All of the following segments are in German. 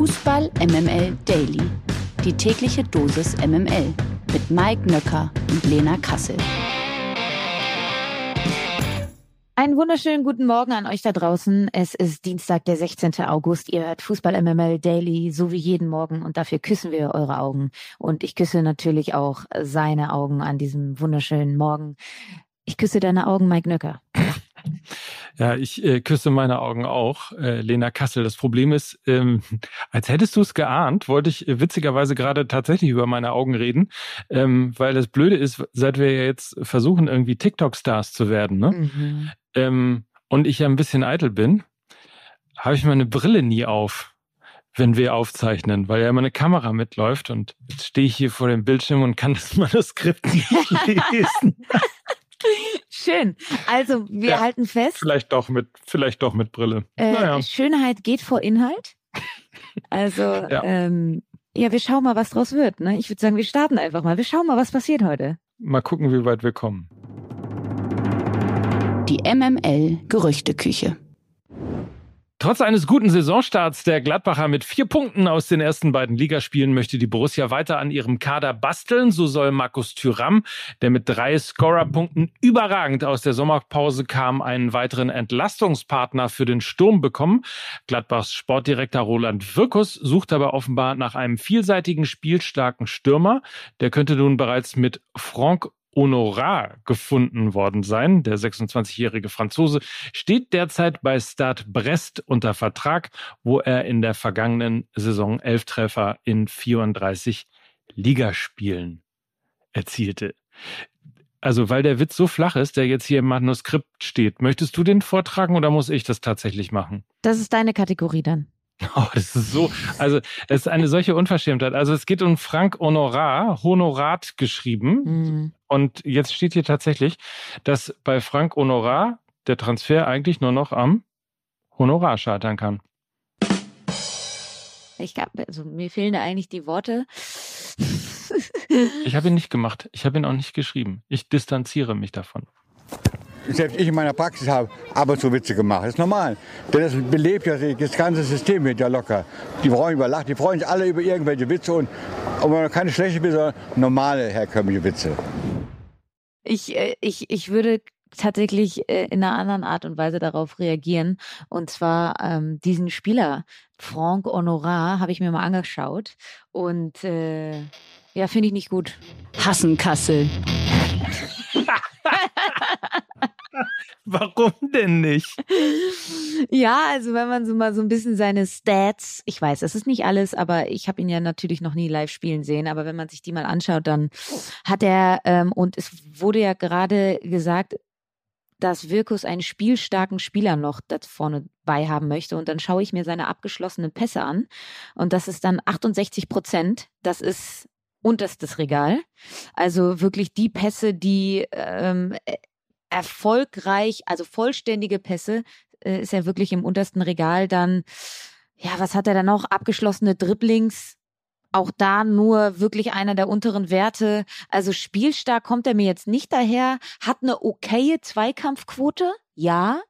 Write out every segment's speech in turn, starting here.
Fußball MML Daily. Die tägliche Dosis MML mit Mike Nöcker und Lena Kassel. Einen wunderschönen guten Morgen an euch da draußen. Es ist Dienstag, der 16. August. Ihr hört Fußball MML Daily, so wie jeden Morgen. Und dafür küssen wir eure Augen. Und ich küsse natürlich auch seine Augen an diesem wunderschönen Morgen. Ich küsse deine Augen, Mike Nöcker. Ja, ich äh, küsse meine Augen auch, äh, Lena Kassel. Das Problem ist, ähm, als hättest du es geahnt, wollte ich äh, witzigerweise gerade tatsächlich über meine Augen reden, ähm, weil das Blöde ist, seit wir ja jetzt versuchen, irgendwie TikTok-Stars zu werden, ne? Mhm. Ähm, und ich ja ein bisschen eitel bin, habe ich meine Brille nie auf, wenn wir aufzeichnen, weil ja immer eine Kamera mitläuft und jetzt stehe ich hier vor dem Bildschirm und kann das Manuskript nicht lesen. Schön. Also wir ja, halten fest. Vielleicht doch mit, vielleicht doch mit Brille. Äh, naja. Schönheit geht vor Inhalt. Also ja. Ähm, ja, wir schauen mal, was draus wird. Ne? Ich würde sagen, wir starten einfach mal. Wir schauen mal, was passiert heute. Mal gucken, wie weit wir kommen. Die MML Gerüchteküche. Trotz eines guten Saisonstarts der Gladbacher mit vier Punkten aus den ersten beiden Ligaspielen möchte die Borussia weiter an ihrem Kader basteln. So soll Markus Thüram, der mit drei Scorerpunkten überragend aus der Sommerpause kam, einen weiteren Entlastungspartner für den Sturm bekommen. Gladbachs Sportdirektor Roland Wirkus sucht aber offenbar nach einem vielseitigen, spielstarken Stürmer. Der könnte nun bereits mit Franck Honorar gefunden worden sein. Der 26-jährige Franzose steht derzeit bei Stade Brest unter Vertrag, wo er in der vergangenen Saison elf Treffer in 34 Ligaspielen erzielte. Also, weil der Witz so flach ist, der jetzt hier im Manuskript steht, möchtest du den vortragen oder muss ich das tatsächlich machen? Das ist deine Kategorie dann. Oh, das ist so, also es ist eine solche Unverschämtheit. Also es geht um Frank Honorar, Honorat geschrieben. Mhm. Und jetzt steht hier tatsächlich, dass bei Frank Honorar der Transfer eigentlich nur noch am Honorar scheitern kann. Ich gab, also mir fehlen da eigentlich die Worte. ich habe ihn nicht gemacht. Ich habe ihn auch nicht geschrieben. Ich distanziere mich davon selbst ich in meiner Praxis habe aber so Witze gemacht. Das ist normal. Denn das belebt ja das ganze System wird ja locker. Die freuen über Lachen, die freuen sich alle über irgendwelche Witze und aber keine schlechte Witze, sondern normale herkömmliche Witze. Ich, äh, ich, ich würde tatsächlich äh, in einer anderen Art und Weise darauf reagieren. Und zwar ähm, diesen Spieler, Franck Honorat, habe ich mir mal angeschaut. Und äh, ja, finde ich nicht gut. Hassen Kassel. Warum denn nicht? Ja, also wenn man so mal so ein bisschen seine Stats, ich weiß, das ist nicht alles, aber ich habe ihn ja natürlich noch nie live spielen sehen, aber wenn man sich die mal anschaut, dann hat er, ähm, und es wurde ja gerade gesagt, dass Wirkus einen spielstarken Spieler noch da vorne bei haben möchte. Und dann schaue ich mir seine abgeschlossenen Pässe an. Und das ist dann 68 Prozent. Das ist unterstes Regal. Also wirklich die Pässe, die ähm, erfolgreich, also vollständige Pässe, äh, ist er wirklich im untersten Regal. Dann, ja, was hat er da noch? Abgeschlossene Dribblings. Auch da nur wirklich einer der unteren Werte. Also spielstark kommt er mir jetzt nicht daher. Hat eine okaye Zweikampfquote. Ja.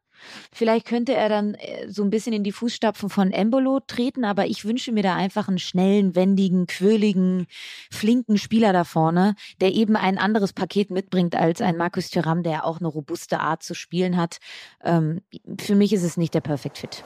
Vielleicht könnte er dann äh, so ein bisschen in die Fußstapfen von Embolo treten, aber ich wünsche mir da einfach einen schnellen, wendigen, quirligen, flinken Spieler da vorne, der eben ein anderes Paket mitbringt als ein Markus Thuram, der auch eine robuste Art zu spielen hat. Ähm, für mich ist es nicht der Perfect Fit.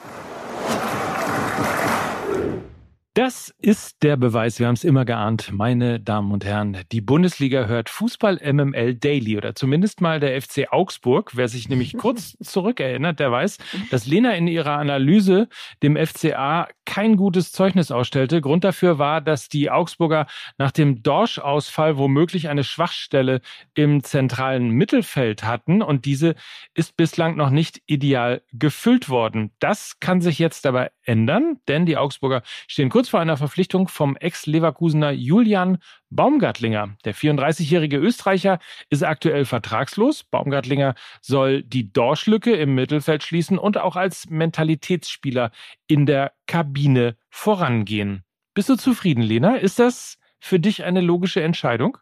Das ist der Beweis, wir haben es immer geahnt, meine Damen und Herren. Die Bundesliga hört Fußball MML Daily oder zumindest mal der FC Augsburg. Wer sich nämlich kurz zurückerinnert, der weiß, dass Lena in ihrer Analyse dem FCA kein gutes Zeugnis ausstellte. Grund dafür war, dass die Augsburger nach dem Dorsch-Ausfall womöglich eine Schwachstelle im zentralen Mittelfeld hatten und diese ist bislang noch nicht ideal gefüllt worden. Das kann sich jetzt aber ändern, denn die Augsburger stehen kurz vor einer Verpflichtung vom Ex-Leverkusener Julian Baumgartlinger. Der 34-jährige Österreicher ist aktuell vertragslos. Baumgartlinger soll die Dorschlücke im Mittelfeld schließen und auch als Mentalitätsspieler in der Kabine vorangehen. Bist du zufrieden, Lena? Ist das für dich eine logische Entscheidung?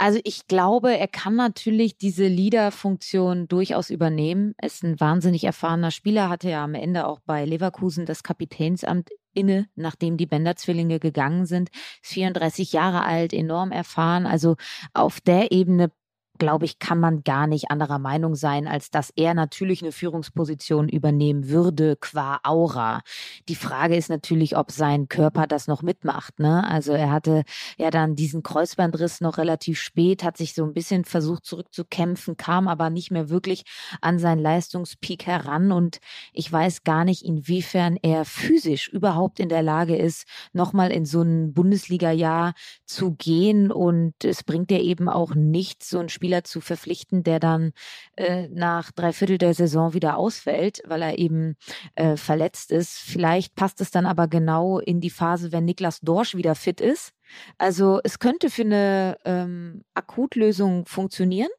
Also ich glaube, er kann natürlich diese Leader-Funktion durchaus übernehmen. Er ist ein wahnsinnig erfahrener Spieler, hatte ja am Ende auch bei Leverkusen das Kapitänsamt inne, nachdem die Bender-Zwillinge gegangen sind. Ist 34 Jahre alt, enorm erfahren. Also auf der Ebene glaube ich, kann man gar nicht anderer Meinung sein, als dass er natürlich eine Führungsposition übernehmen würde qua Aura. Die Frage ist natürlich, ob sein Körper das noch mitmacht. Ne? Also er hatte ja dann diesen Kreuzbandriss noch relativ spät, hat sich so ein bisschen versucht zurückzukämpfen, kam aber nicht mehr wirklich an seinen Leistungspeak heran und ich weiß gar nicht, inwiefern er physisch überhaupt in der Lage ist, nochmal in so ein Bundesliga-Jahr zu gehen und es bringt ja eben auch nichts, so ein Spiel Spieler zu verpflichten, der dann äh, nach drei Viertel der Saison wieder ausfällt, weil er eben äh, verletzt ist. Vielleicht passt es dann aber genau in die Phase, wenn Niklas Dorsch wieder fit ist. Also es könnte für eine ähm, Akutlösung funktionieren.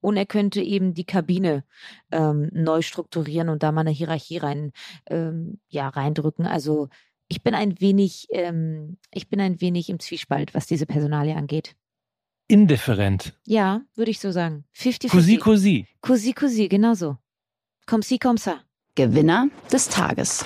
Und er könnte eben die Kabine ähm, neu strukturieren und da mal eine Hierarchie rein, ähm, ja, reindrücken. Also ich bin ein wenig, ähm, ich bin ein wenig im Zwiespalt, was diese Personalie angeht indifferent. Ja, würde ich so sagen. 50 Cousi, cousi. Cousi, cousi, genau so. Comme si, comme ça. Gewinner des Tages.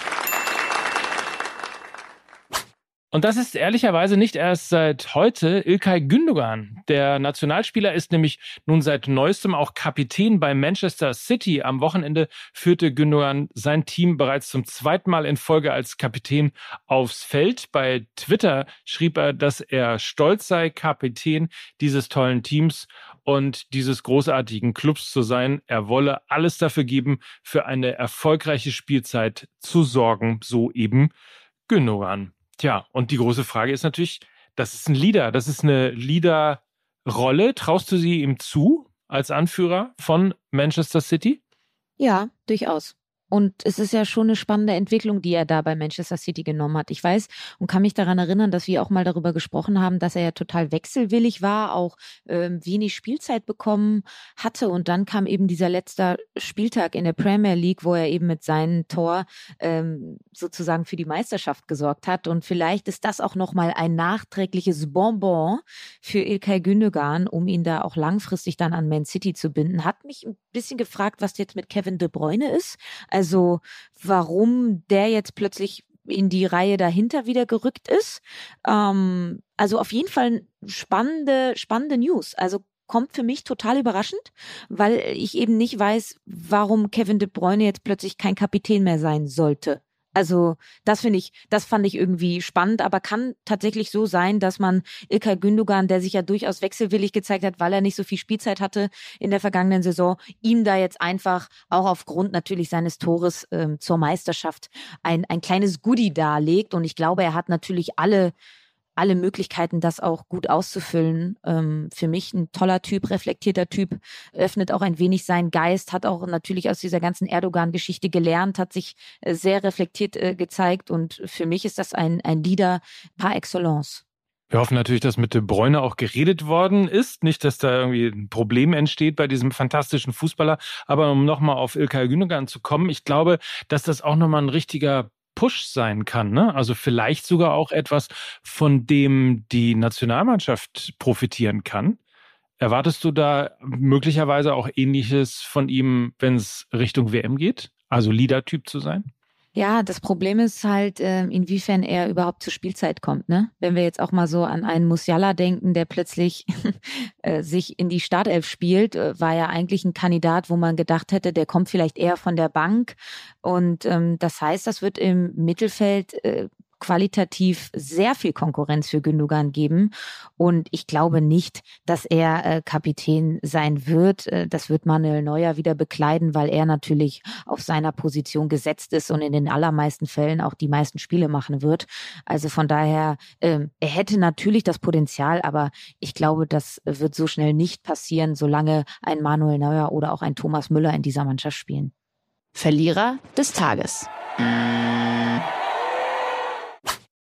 Und das ist ehrlicherweise nicht erst seit heute Ilkay Gündogan. Der Nationalspieler ist nämlich nun seit neuestem auch Kapitän bei Manchester City. Am Wochenende führte Gündogan sein Team bereits zum zweiten Mal in Folge als Kapitän aufs Feld. Bei Twitter schrieb er, dass er stolz sei, Kapitän dieses tollen Teams und dieses großartigen Clubs zu sein. Er wolle alles dafür geben, für eine erfolgreiche Spielzeit zu sorgen, so eben Gündogan. Tja, und die große Frage ist natürlich, das ist ein Leader, das ist eine Leaderrolle. Traust du sie ihm zu als Anführer von Manchester City? Ja, durchaus. Und es ist ja schon eine spannende Entwicklung, die er da bei Manchester City genommen hat. Ich weiß und kann mich daran erinnern, dass wir auch mal darüber gesprochen haben, dass er ja total wechselwillig war, auch ähm, wenig Spielzeit bekommen hatte. Und dann kam eben dieser letzte Spieltag in der Premier League, wo er eben mit seinem Tor ähm, sozusagen für die Meisterschaft gesorgt hat. Und vielleicht ist das auch nochmal ein nachträgliches Bonbon für Ilkay Gündogan, um ihn da auch langfristig dann an Man City zu binden. Hat mich ein bisschen gefragt, was jetzt mit Kevin De Bruyne ist. Warum der jetzt plötzlich in die Reihe dahinter wieder gerückt ist. Ähm, also auf jeden Fall spannende, spannende News. Also kommt für mich total überraschend, weil ich eben nicht weiß, warum Kevin De Bruyne jetzt plötzlich kein Kapitän mehr sein sollte. Also das finde ich, das fand ich irgendwie spannend, aber kann tatsächlich so sein, dass man Ilkay Gündogan, der sich ja durchaus wechselwillig gezeigt hat, weil er nicht so viel Spielzeit hatte in der vergangenen Saison, ihm da jetzt einfach auch aufgrund natürlich seines Tores ähm, zur Meisterschaft ein, ein kleines Goodie darlegt. Und ich glaube, er hat natürlich alle alle Möglichkeiten, das auch gut auszufüllen. Ähm, für mich ein toller Typ, reflektierter Typ, öffnet auch ein wenig seinen Geist, hat auch natürlich aus dieser ganzen Erdogan-Geschichte gelernt, hat sich äh, sehr reflektiert äh, gezeigt und für mich ist das ein, ein Leader par excellence. Wir hoffen natürlich, dass mit De Bruyne auch geredet worden ist. Nicht, dass da irgendwie ein Problem entsteht bei diesem fantastischen Fußballer. Aber um nochmal auf Ilkay Gündogan zu kommen, ich glaube, dass das auch nochmal ein richtiger Push sein kann. Ne? Also vielleicht sogar auch etwas, von dem die Nationalmannschaft profitieren kann. Erwartest du da möglicherweise auch ähnliches von ihm, wenn es Richtung WM geht? Also Leader-Typ zu sein? Ja, das Problem ist halt, äh, inwiefern er überhaupt zur Spielzeit kommt. Ne? Wenn wir jetzt auch mal so an einen Musiala denken, der plötzlich äh, sich in die Startelf spielt, äh, war ja eigentlich ein Kandidat, wo man gedacht hätte, der kommt vielleicht eher von der Bank. Und ähm, das heißt, das wird im Mittelfeld äh, qualitativ sehr viel Konkurrenz für Gündogan geben. Und ich glaube nicht, dass er äh, Kapitän sein wird. Äh, das wird Manuel Neuer wieder bekleiden, weil er natürlich auf seiner Position gesetzt ist und in den allermeisten Fällen auch die meisten Spiele machen wird. Also von daher, äh, er hätte natürlich das Potenzial, aber ich glaube, das wird so schnell nicht passieren, solange ein Manuel Neuer oder auch ein Thomas Müller in dieser Mannschaft spielen. Verlierer des Tages.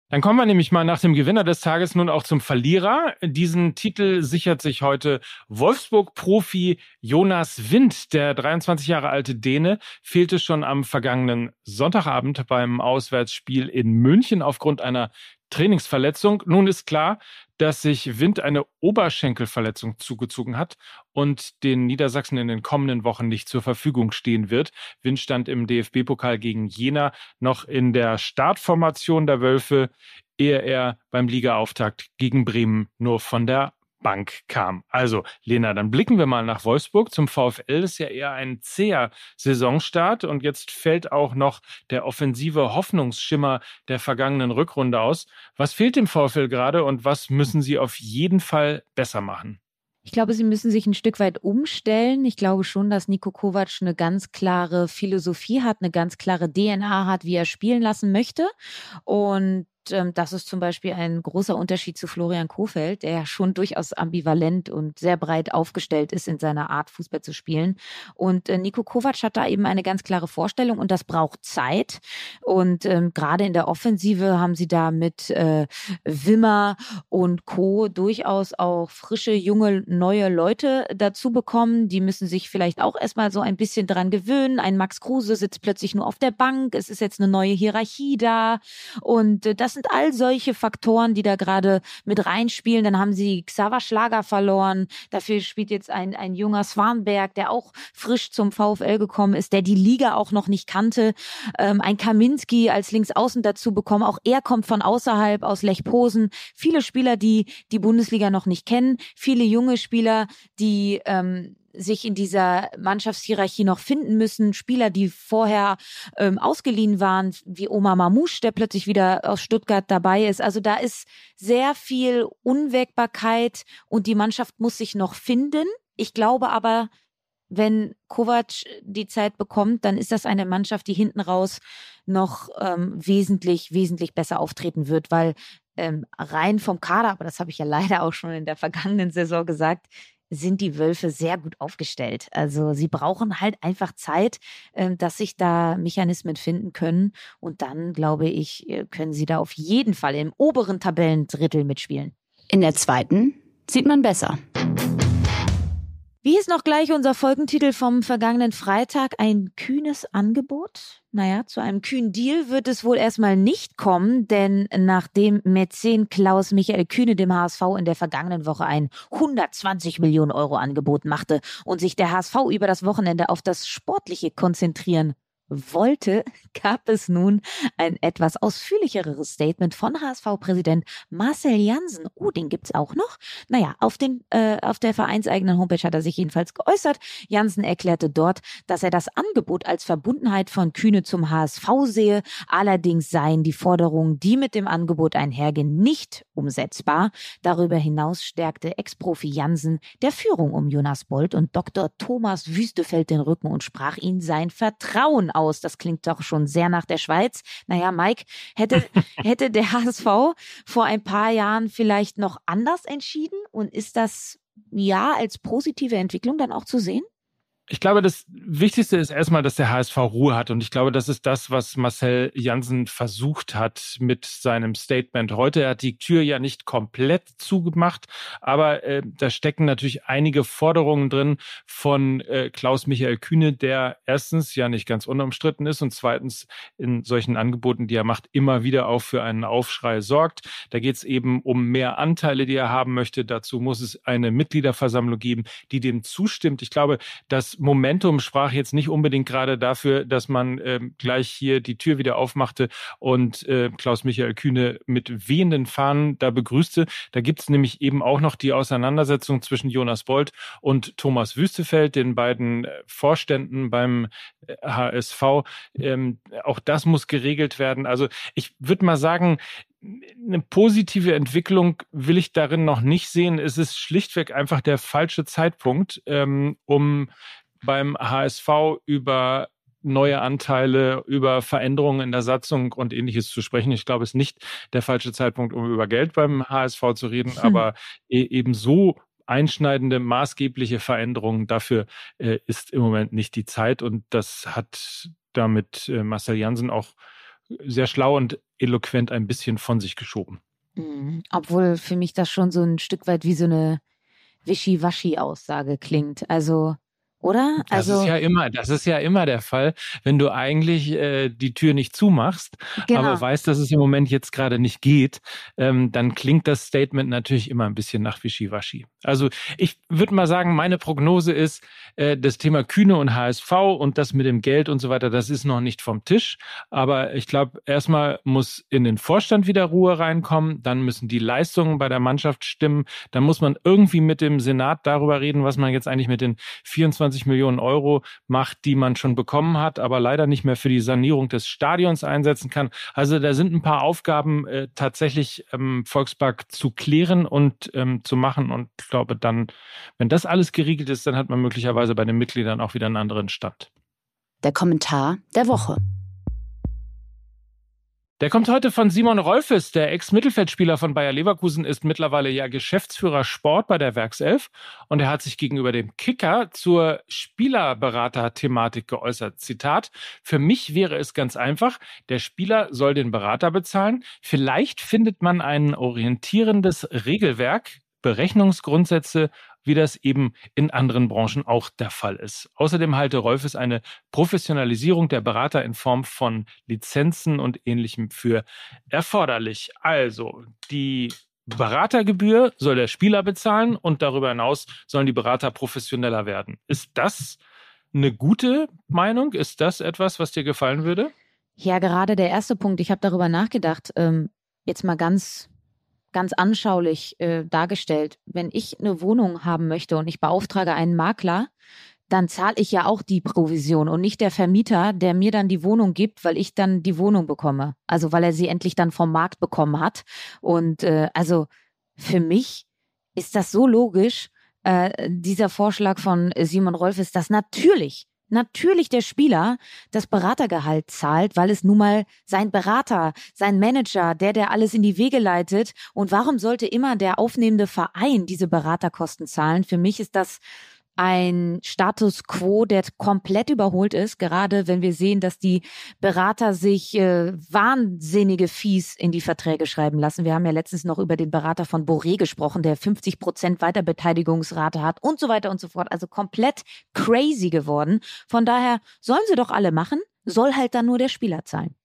Dann kommen wir nämlich mal nach dem Gewinner des Tages nun auch zum Verlierer. Diesen Titel sichert sich heute Wolfsburg-Profi Jonas Wind. Der 23 Jahre alte Däne fehlte schon am vergangenen Sonntagabend beim Auswärtsspiel in München aufgrund einer Trainingsverletzung. Nun ist klar, dass sich Wind eine Oberschenkelverletzung zugezogen hat und den Niedersachsen in den kommenden Wochen nicht zur Verfügung stehen wird. Wind stand im DFB-Pokal gegen Jena noch in der Startformation der Wölfe, ehe er beim Ligaauftakt gegen Bremen nur von der Bank kam. Also, Lena, dann blicken wir mal nach Wolfsburg. Zum VfL ist ja eher ein zäher Saisonstart und jetzt fällt auch noch der offensive Hoffnungsschimmer der vergangenen Rückrunde aus. Was fehlt dem VfL gerade und was müssen sie auf jeden Fall besser machen? Ich glaube, sie müssen sich ein Stück weit umstellen. Ich glaube schon, dass Nico Kovac eine ganz klare Philosophie hat, eine ganz klare DNA hat, wie er spielen lassen möchte. Und ähm, das ist zum Beispiel ein großer Unterschied zu Florian Kofeld, der ja schon durchaus ambivalent und sehr breit aufgestellt ist in seiner Art, Fußball zu spielen. Und äh, Nico Kovac hat da eben eine ganz klare Vorstellung und das braucht Zeit. Und ähm, gerade in der Offensive haben sie da mit äh, Wimmer und Co. durchaus auch frische, junge, neue Leute dazu bekommen. Die müssen sich vielleicht auch erstmal so ein bisschen dran gewöhnen. Ein Max Kruse sitzt plötzlich nur auf der Bank. Es ist jetzt eine neue Hierarchie da. Und äh, das sind all solche Faktoren, die da gerade mit reinspielen. Dann haben sie Xaver Schlager verloren. Dafür spielt jetzt ein, ein junger Swanberg, der auch frisch zum VfL gekommen ist, der die Liga auch noch nicht kannte. Ähm, ein Kaminski als Linksaußen dazu bekommen. Auch er kommt von außerhalb aus Lech Posen. Viele Spieler, die die Bundesliga noch nicht kennen. Viele junge Spieler, die ähm, sich in dieser Mannschaftshierarchie noch finden müssen. Spieler, die vorher ähm, ausgeliehen waren, wie Omar Mamouche, der plötzlich wieder aus Stuttgart dabei ist. Also da ist sehr viel Unwägbarkeit und die Mannschaft muss sich noch finden. Ich glaube aber, wenn Kovac die Zeit bekommt, dann ist das eine Mannschaft, die hinten raus noch ähm, wesentlich, wesentlich besser auftreten wird, weil ähm, rein vom Kader, aber das habe ich ja leider auch schon in der vergangenen Saison gesagt, sind die Wölfe sehr gut aufgestellt. Also sie brauchen halt einfach Zeit, ähm, dass sich da Mechanismen finden können. Und dann, glaube ich, äh, können sie da auf jeden Fall im oberen Tabellendrittel mitspielen. In der zweiten sieht man besser. Wie ist noch gleich unser Folgentitel vom vergangenen Freitag? Ein kühnes Angebot? Naja, zu einem kühnen Deal wird es wohl erstmal nicht kommen, denn nachdem Mäzen Klaus Michael Kühne dem HSV in der vergangenen Woche ein 120 Millionen Euro Angebot machte und sich der HSV über das Wochenende auf das Sportliche konzentrieren wollte, gab es nun ein etwas ausführlicheres Statement von HSV-Präsident Marcel Jansen. Oh, den gibt's auch noch. Naja, auf, den, äh, auf der vereinseigenen Homepage hat er sich jedenfalls geäußert. Jansen erklärte dort, dass er das Angebot als Verbundenheit von Kühne zum HSV sehe. Allerdings seien die Forderungen, die mit dem Angebot einhergehen, nicht umsetzbar. Darüber hinaus stärkte Ex-Profi Jansen der Führung um Jonas Bold und Dr. Thomas Wüstefeld den Rücken und sprach ihnen sein Vertrauen aus. Das klingt doch schon sehr nach der Schweiz. Naja, Mike, hätte, hätte der HSV vor ein paar Jahren vielleicht noch anders entschieden? Und ist das ja als positive Entwicklung dann auch zu sehen? Ich glaube, das Wichtigste ist erstmal, dass der HSV Ruhe hat. Und ich glaube, das ist das, was Marcel Janssen versucht hat mit seinem Statement heute. Er hat die Tür ja nicht komplett zugemacht, aber äh, da stecken natürlich einige Forderungen drin von äh, Klaus Michael Kühne, der erstens ja nicht ganz unumstritten ist und zweitens in solchen Angeboten, die er macht, immer wieder auch für einen Aufschrei sorgt. Da geht es eben um mehr Anteile, die er haben möchte. Dazu muss es eine Mitgliederversammlung geben, die dem zustimmt. Ich glaube, dass Momentum sprach jetzt nicht unbedingt gerade dafür, dass man äh, gleich hier die Tür wieder aufmachte und äh, Klaus-Michael Kühne mit wehenden Fahnen da begrüßte. Da gibt es nämlich eben auch noch die Auseinandersetzung zwischen Jonas Bolt und Thomas Wüstefeld, den beiden äh, Vorständen beim HSV. Äh, ähm, auch das muss geregelt werden. Also ich würde mal sagen, eine positive Entwicklung will ich darin noch nicht sehen. Es ist schlichtweg einfach der falsche Zeitpunkt, ähm, um beim HSV über neue Anteile, über Veränderungen in der Satzung und ähnliches zu sprechen. Ich glaube, es ist nicht der falsche Zeitpunkt, um über Geld beim HSV zu reden, hm. aber e eben so einschneidende, maßgebliche Veränderungen, dafür äh, ist im Moment nicht die Zeit und das hat damit äh, Marcel Jansen auch sehr schlau und eloquent ein bisschen von sich geschoben. Mhm. Obwohl für mich das schon so ein Stück weit wie so eine Wischiwaschi-Aussage klingt. Also oder? Also das ist ja immer, das ist ja immer der Fall, wenn du eigentlich äh, die Tür nicht zumachst, genau. aber weißt, dass es im Moment jetzt gerade nicht geht, ähm, dann klingt das Statement natürlich immer ein bisschen nach Wischiwaschi. Also ich würde mal sagen, meine Prognose ist, äh, das Thema Kühne und HSV und das mit dem Geld und so weiter, das ist noch nicht vom Tisch. Aber ich glaube, erstmal muss in den Vorstand wieder Ruhe reinkommen, dann müssen die Leistungen bei der Mannschaft stimmen, dann muss man irgendwie mit dem Senat darüber reden, was man jetzt eigentlich mit den 24 Millionen Euro macht, die man schon bekommen hat, aber leider nicht mehr für die Sanierung des Stadions einsetzen kann. Also da sind ein paar Aufgaben äh, tatsächlich ähm, Volkspark zu klären und ähm, zu machen. Und ich glaube dann, wenn das alles geriegelt ist, dann hat man möglicherweise bei den Mitgliedern auch wieder einen anderen Stand. Der Kommentar der Woche. Der kommt heute von Simon Rolfes. Der Ex-Mittelfeldspieler von Bayer Leverkusen ist mittlerweile ja Geschäftsführer Sport bei der Werkself und er hat sich gegenüber dem Kicker zur Spielerberater-Thematik geäußert. Zitat, für mich wäre es ganz einfach, der Spieler soll den Berater bezahlen. Vielleicht findet man ein orientierendes Regelwerk, Berechnungsgrundsätze wie das eben in anderen Branchen auch der Fall ist. Außerdem halte Rolfes eine Professionalisierung der Berater in Form von Lizenzen und ähnlichem für erforderlich. Also die Beratergebühr soll der Spieler bezahlen und darüber hinaus sollen die Berater professioneller werden. Ist das eine gute Meinung? Ist das etwas, was dir gefallen würde? Ja, gerade der erste Punkt. Ich habe darüber nachgedacht. Ähm, jetzt mal ganz ganz anschaulich äh, dargestellt. Wenn ich eine Wohnung haben möchte und ich beauftrage einen Makler, dann zahle ich ja auch die Provision und nicht der Vermieter, der mir dann die Wohnung gibt, weil ich dann die Wohnung bekomme. Also weil er sie endlich dann vom Markt bekommen hat. Und äh, also für mich ist das so logisch, äh, dieser Vorschlag von Simon Rolf ist das natürlich natürlich der Spieler das Beratergehalt zahlt, weil es nun mal sein Berater, sein Manager, der, der alles in die Wege leitet. Und warum sollte immer der aufnehmende Verein diese Beraterkosten zahlen? Für mich ist das ein Status quo, der komplett überholt ist, gerade wenn wir sehen, dass die Berater sich äh, wahnsinnige Fees in die Verträge schreiben lassen. Wir haben ja letztens noch über den Berater von Boré gesprochen, der 50 Prozent Weiterbeteiligungsrate hat und so weiter und so fort. Also komplett crazy geworden. Von daher sollen sie doch alle machen, soll halt dann nur der Spieler zahlen.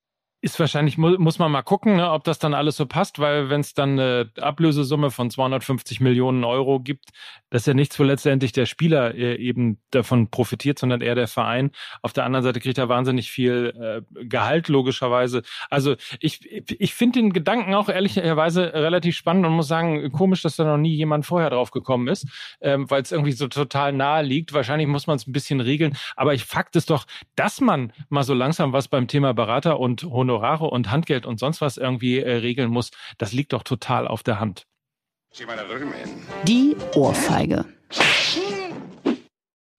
Ist wahrscheinlich, mu muss man mal gucken, ne, ob das dann alles so passt, weil wenn es dann eine Ablösesumme von 250 Millionen Euro gibt, das ist ja nichts, wo letztendlich der Spieler äh, eben davon profitiert, sondern eher der Verein. Auf der anderen Seite kriegt er wahnsinnig viel äh, Gehalt, logischerweise. Also ich, ich finde den Gedanken auch ehrlicherweise relativ spannend und muss sagen, komisch, dass da noch nie jemand vorher drauf gekommen ist, ähm, weil es irgendwie so total nahe liegt. Wahrscheinlich muss man es ein bisschen regeln. Aber ich Fakt ist doch, dass man mal so langsam was beim Thema Berater und Honorar Honorare und Handgeld und sonst was irgendwie äh, regeln muss, das liegt doch total auf der Hand. Die Ohrfeige.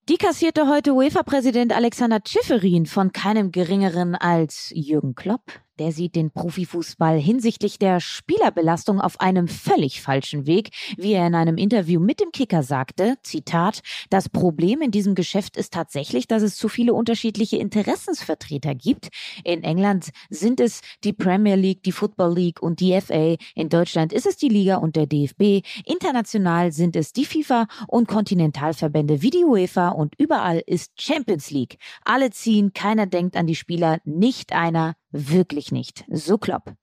Die kassierte heute UEFA-Präsident Alexander Schifferin von keinem geringeren als Jürgen Klopp. Der sieht den Profifußball hinsichtlich der Spielerbelastung auf einem völlig falschen Weg, wie er in einem Interview mit dem Kicker sagte, Zitat, das Problem in diesem Geschäft ist tatsächlich, dass es zu viele unterschiedliche Interessensvertreter gibt. In England sind es die Premier League, die Football League und die FA. In Deutschland ist es die Liga und der DFB. International sind es die FIFA und Kontinentalverbände wie die UEFA und überall ist Champions League. Alle ziehen, keiner denkt an die Spieler, nicht einer Wirklich nicht. So klopp.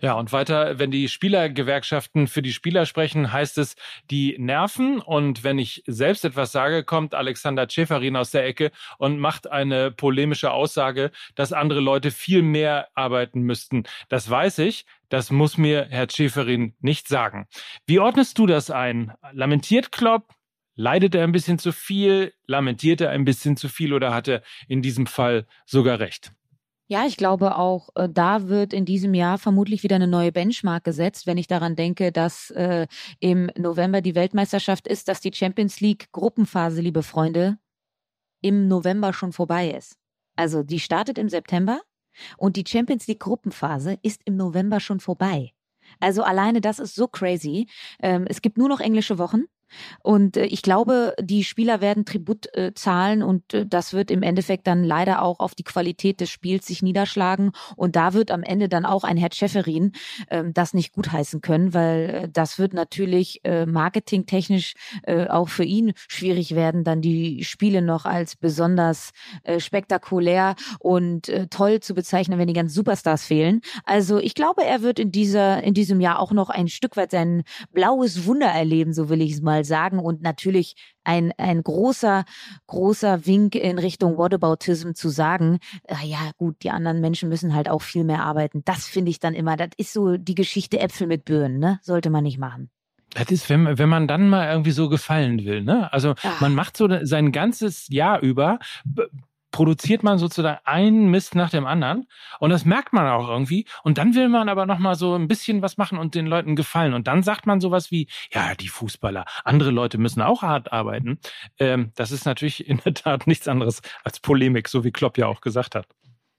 Ja, und weiter, wenn die Spielergewerkschaften für die Spieler sprechen, heißt es, die nerven. Und wenn ich selbst etwas sage, kommt Alexander Schäferin aus der Ecke und macht eine polemische Aussage, dass andere Leute viel mehr arbeiten müssten. Das weiß ich. Das muss mir Herr Schäferin nicht sagen. Wie ordnest du das ein? Lamentiert Klopp? Leidet er ein bisschen zu viel? Lamentiert er ein bisschen zu viel oder hat er in diesem Fall sogar recht? Ja, ich glaube auch, äh, da wird in diesem Jahr vermutlich wieder eine neue Benchmark gesetzt, wenn ich daran denke, dass äh, im November die Weltmeisterschaft ist, dass die Champions League Gruppenphase, liebe Freunde, im November schon vorbei ist. Also die startet im September und die Champions League Gruppenphase ist im November schon vorbei. Also alleine das ist so crazy. Ähm, es gibt nur noch englische Wochen. Und äh, ich glaube, die Spieler werden Tribut äh, zahlen und äh, das wird im Endeffekt dann leider auch auf die Qualität des Spiels sich niederschlagen. Und da wird am Ende dann auch ein Herr Schäferin äh, das nicht gutheißen können, weil äh, das wird natürlich äh, marketingtechnisch äh, auch für ihn schwierig werden, dann die Spiele noch als besonders äh, spektakulär und äh, toll zu bezeichnen, wenn die ganzen Superstars fehlen. Also ich glaube, er wird in dieser in diesem Jahr auch noch ein Stück weit sein blaues Wunder erleben, so will ich es mal sagen. Und natürlich ein, ein großer, großer Wink in Richtung Whataboutism zu sagen, äh, ja gut, die anderen Menschen müssen halt auch viel mehr arbeiten. Das finde ich dann immer, das ist so die Geschichte Äpfel mit Birnen, ne? Sollte man nicht machen. Das ist, wenn, wenn man dann mal irgendwie so gefallen will, ne? Also Ach. man macht so sein ganzes Jahr über, produziert man sozusagen einen Mist nach dem anderen. Und das merkt man auch irgendwie. Und dann will man aber noch mal so ein bisschen was machen und den Leuten gefallen. Und dann sagt man sowas wie ja die Fußballer andere Leute müssen auch hart arbeiten. Ähm, das ist natürlich in der Tat nichts anderes als Polemik so wie Klopp ja auch gesagt hat.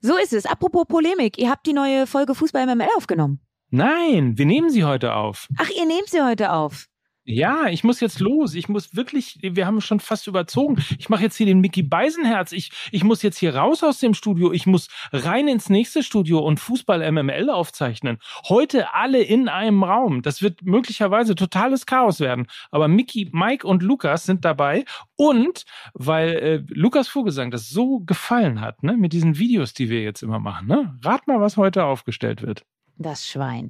So ist es. Apropos Polemik ihr habt die neue Folge Fußball MML aufgenommen. Nein, wir nehmen sie heute auf. Ach, ihr nehmt sie heute auf. Ja, ich muss jetzt los. Ich muss wirklich, wir haben schon fast überzogen. Ich mache jetzt hier den Mickey Beisenherz. Ich, ich muss jetzt hier raus aus dem Studio. Ich muss rein ins nächste Studio und Fußball MML aufzeichnen. Heute alle in einem Raum. Das wird möglicherweise totales Chaos werden. Aber Mickey, Mike und Lukas sind dabei. Und weil äh, Lukas Vogelsang das so gefallen hat, ne, mit diesen Videos, die wir jetzt immer machen, ne? Rat mal, was heute aufgestellt wird. Das Schwein.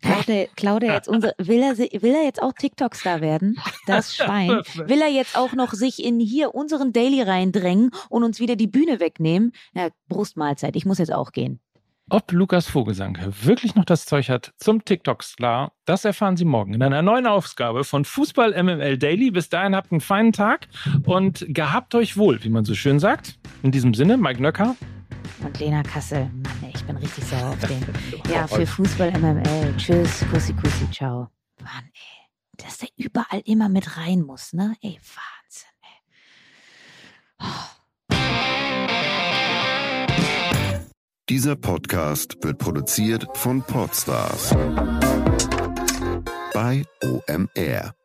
Klaut er, klaut er jetzt unsere, will er, will er jetzt auch TikTok-Star werden? Das Schwein. Will er jetzt auch noch sich in hier unseren Daily reindrängen und uns wieder die Bühne wegnehmen? Ja, Brustmahlzeit, ich muss jetzt auch gehen. Ob Lukas Vogelsang wirklich noch das Zeug hat zum TikTok-Star, das erfahren Sie morgen in einer neuen Ausgabe von Fußball MML Daily. Bis dahin habt einen feinen Tag und gehabt euch wohl, wie man so schön sagt. In diesem Sinne, Mike Nöcker, und Lena Kassel. Mann, ich bin richtig sauer auf den. Ja, für Fußball MML. Tschüss, Kussi, Kussi, ciao. Mann, ey. Dass der überall immer mit rein muss, ne? Ey, Wahnsinn, ey. Oh. Dieser Podcast wird produziert von Podstars bei OMR.